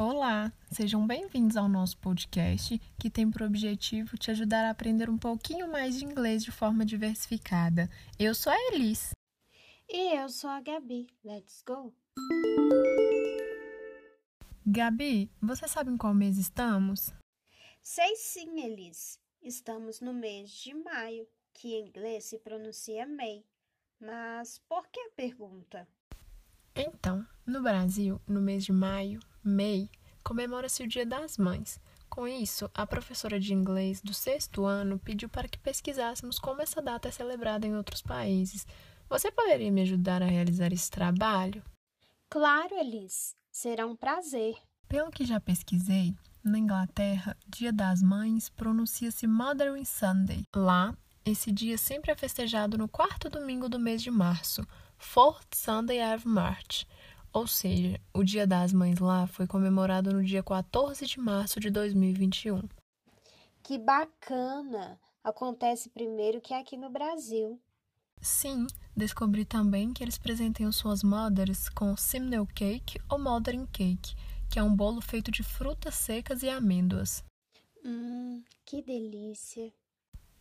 Olá, sejam bem-vindos ao nosso podcast que tem por objetivo te ajudar a aprender um pouquinho mais de inglês de forma diversificada. Eu sou a Elis. E eu sou a Gabi. Let's go! Gabi, você sabe em qual mês estamos? Sei sim, Elis. Estamos no mês de maio, que em inglês se pronuncia May. Mas por que a pergunta? Então, no Brasil, no mês de maio, May, comemora-se o Dia das Mães. Com isso, a professora de inglês do sexto ano pediu para que pesquisássemos como essa data é celebrada em outros países. Você poderia me ajudar a realizar esse trabalho? Claro, Elis. Será um prazer. Pelo que já pesquisei, na Inglaterra, Dia das Mães pronuncia-se Mothering Sunday. Lá, esse dia sempre é festejado no quarto domingo do mês de março, Fourth Sunday of March, ou seja, o Dia das Mães lá foi comemorado no dia 14 de março de 2021. Que bacana! Acontece primeiro que aqui no Brasil. Sim, descobri também que eles presenteiam suas mothers com simnel cake ou mothering cake, que é um bolo feito de frutas secas e amêndoas. Hum, que delícia!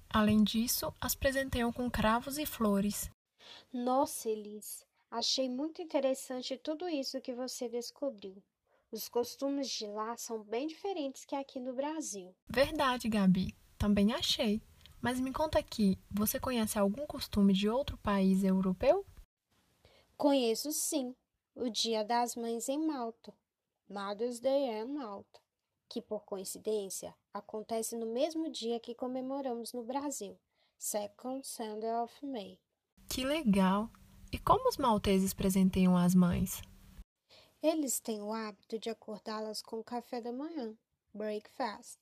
Além disso, as presenteiam com cravos e flores. Nossa, Elis, achei muito interessante tudo isso que você descobriu. Os costumes de lá são bem diferentes que aqui no Brasil. Verdade, Gabi. Também achei. Mas me conta aqui, você conhece algum costume de outro país europeu? Conheço sim, o Dia das Mães em Malta, Mother's Day em Malta, que por coincidência acontece no mesmo dia que comemoramos no Brasil, Second Sunday of May. Que legal! E como os malteses presenteiam as mães? Eles têm o hábito de acordá-las com o café da manhã, breakfast,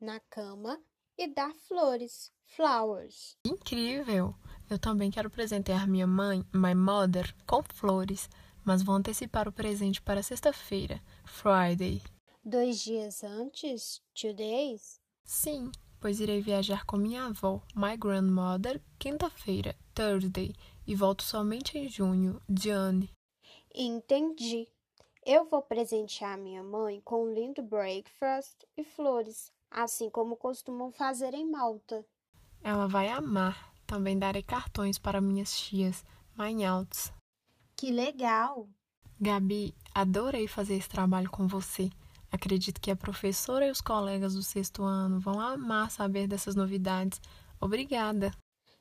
na cama e dar flores, flowers. Incrível! Eu também quero presentear minha mãe, my mother, com flores, mas vou antecipar o presente para sexta-feira, Friday. Dois dias antes, two days? Sim, pois irei viajar com minha avó, my grandmother, quinta-feira, Thursday, e volto somente em junho, Jane. Entendi. Eu vou presentear minha mãe com um lindo breakfast e flores, assim como costumam fazer em Malta. Ela vai amar. Também darei cartões para minhas tias, Mainhalts. Que legal! Gabi, adorei fazer esse trabalho com você. Acredito que a professora e os colegas do sexto ano vão amar saber dessas novidades. Obrigada!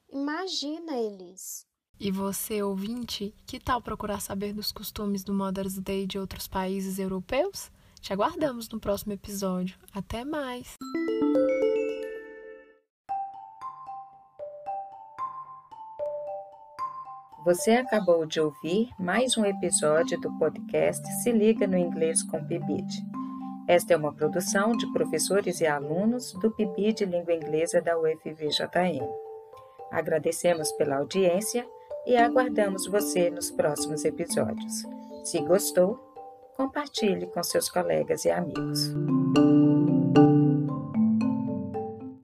Imagina, Elis. E você, ouvinte, que tal procurar saber dos costumes do Mother's Day de outros países europeus? Te aguardamos no próximo episódio. Até mais! Você acabou de ouvir mais um episódio do podcast Se Liga no Inglês com Pibid. Esta é uma produção de professores e alunos do PIBID de Língua Inglesa da UFVJM. Agradecemos pela audiência e aguardamos você nos próximos episódios. Se gostou, compartilhe com seus colegas e amigos.